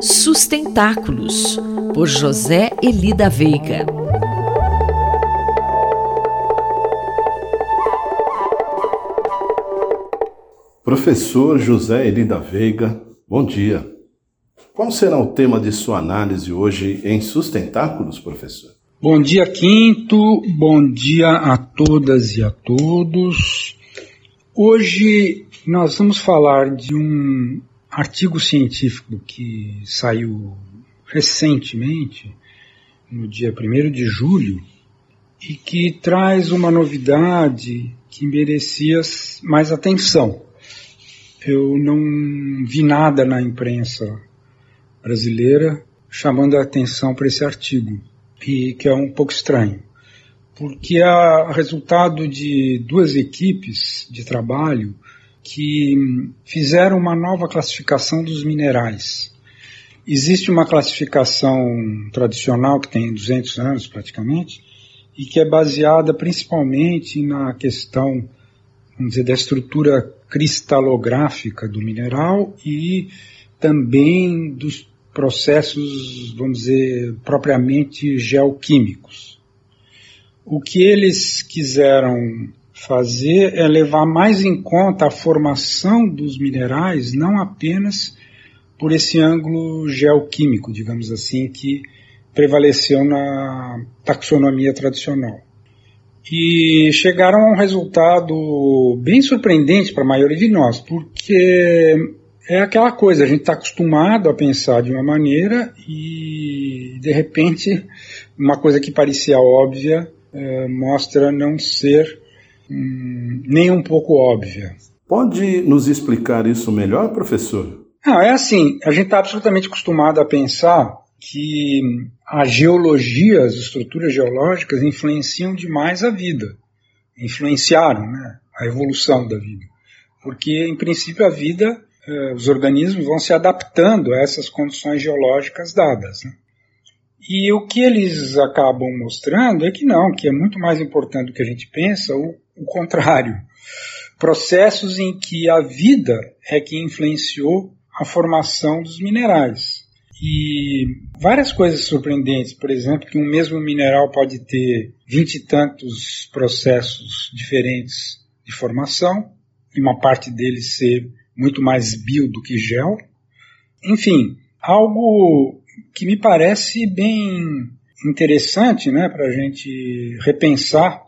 Sustentáculos, por José Elida Veiga. Professor José Elida Veiga, bom dia. Qual será o tema de sua análise hoje em Sustentáculos, professor? Bom dia, Quinto. Bom dia a todas e a todos. Hoje nós vamos falar de um artigo científico que saiu recentemente, no dia 1 de julho, e que traz uma novidade que merecia mais atenção. Eu não vi nada na imprensa brasileira chamando a atenção para esse artigo, e que é um pouco estranho, porque é resultado de duas equipes de trabalho que fizeram uma nova classificação dos minerais. Existe uma classificação tradicional que tem 200 anos praticamente e que é baseada principalmente na questão, vamos dizer, da estrutura cristalográfica do mineral e também dos processos, vamos dizer, propriamente geoquímicos. O que eles quiseram fazer é levar mais em conta a formação dos minerais, não apenas por esse ângulo geoquímico, digamos assim, que prevaleceu na taxonomia tradicional. E chegaram a um resultado bem surpreendente para a maioria de nós, porque é aquela coisa, a gente está acostumado a pensar de uma maneira e, de repente, uma coisa que parecia óbvia é, mostra não ser hum, nem um pouco óbvia. Pode nos explicar isso melhor, professor? Não, é assim, a gente está absolutamente acostumado a pensar que a geologia, as estruturas geológicas influenciam demais a vida, influenciaram né, a evolução da vida. Porque, em princípio, a vida, eh, os organismos vão se adaptando a essas condições geológicas dadas. Né? E o que eles acabam mostrando é que não, que é muito mais importante do que a gente pensa o, o contrário. Processos em que a vida é que influenciou a formação dos minerais. E várias coisas surpreendentes, por exemplo, que um mesmo mineral pode ter vinte e tantos processos diferentes de formação, e uma parte deles ser muito mais bio do que gel. Enfim, algo que me parece bem interessante né, para a gente repensar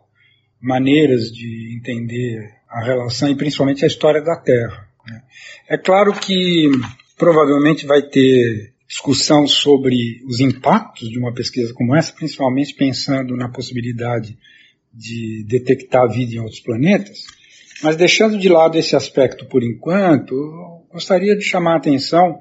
maneiras de entender a relação e principalmente a história da Terra. Né. É claro que provavelmente vai ter discussão sobre os impactos de uma pesquisa como essa, principalmente pensando na possibilidade de detectar vida em outros planetas. Mas deixando de lado esse aspecto por enquanto, gostaria de chamar a atenção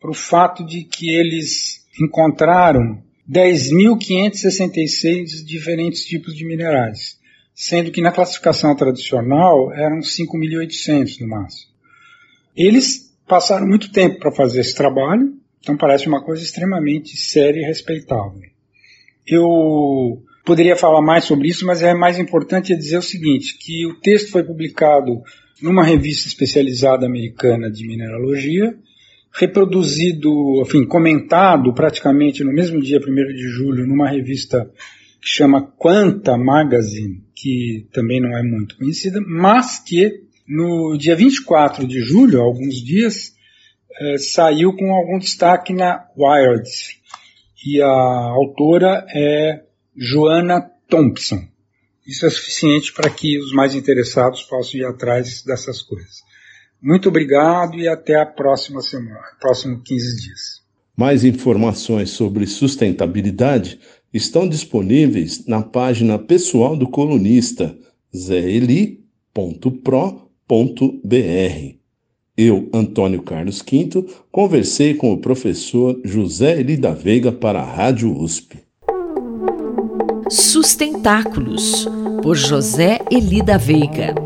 para o fato de que eles encontraram 10.566 diferentes tipos de minerais, sendo que na classificação tradicional eram 5.800 no máximo. Eles passaram muito tempo para fazer esse trabalho, então parece uma coisa extremamente séria e respeitável. Eu poderia falar mais sobre isso, mas é mais importante dizer o seguinte, que o texto foi publicado numa revista especializada americana de mineralogia, reproduzido, enfim, comentado praticamente no mesmo dia 1 de julho numa revista que chama Quanta Magazine, que também não é muito conhecida, mas que no dia 24 de julho, alguns dias, eh, saiu com algum destaque na Wired. E a autora é Joanna Thompson. Isso é suficiente para que os mais interessados possam ir atrás dessas coisas. Muito obrigado e até a próxima semana, próximos 15 dias. Mais informações sobre sustentabilidade estão disponíveis na página pessoal do colunista zeli.pro.br. Eu, Antônio Carlos Quinto, conversei com o professor José Eli da Veiga para a Rádio USP. Sustentáculos, por José Eli da Veiga.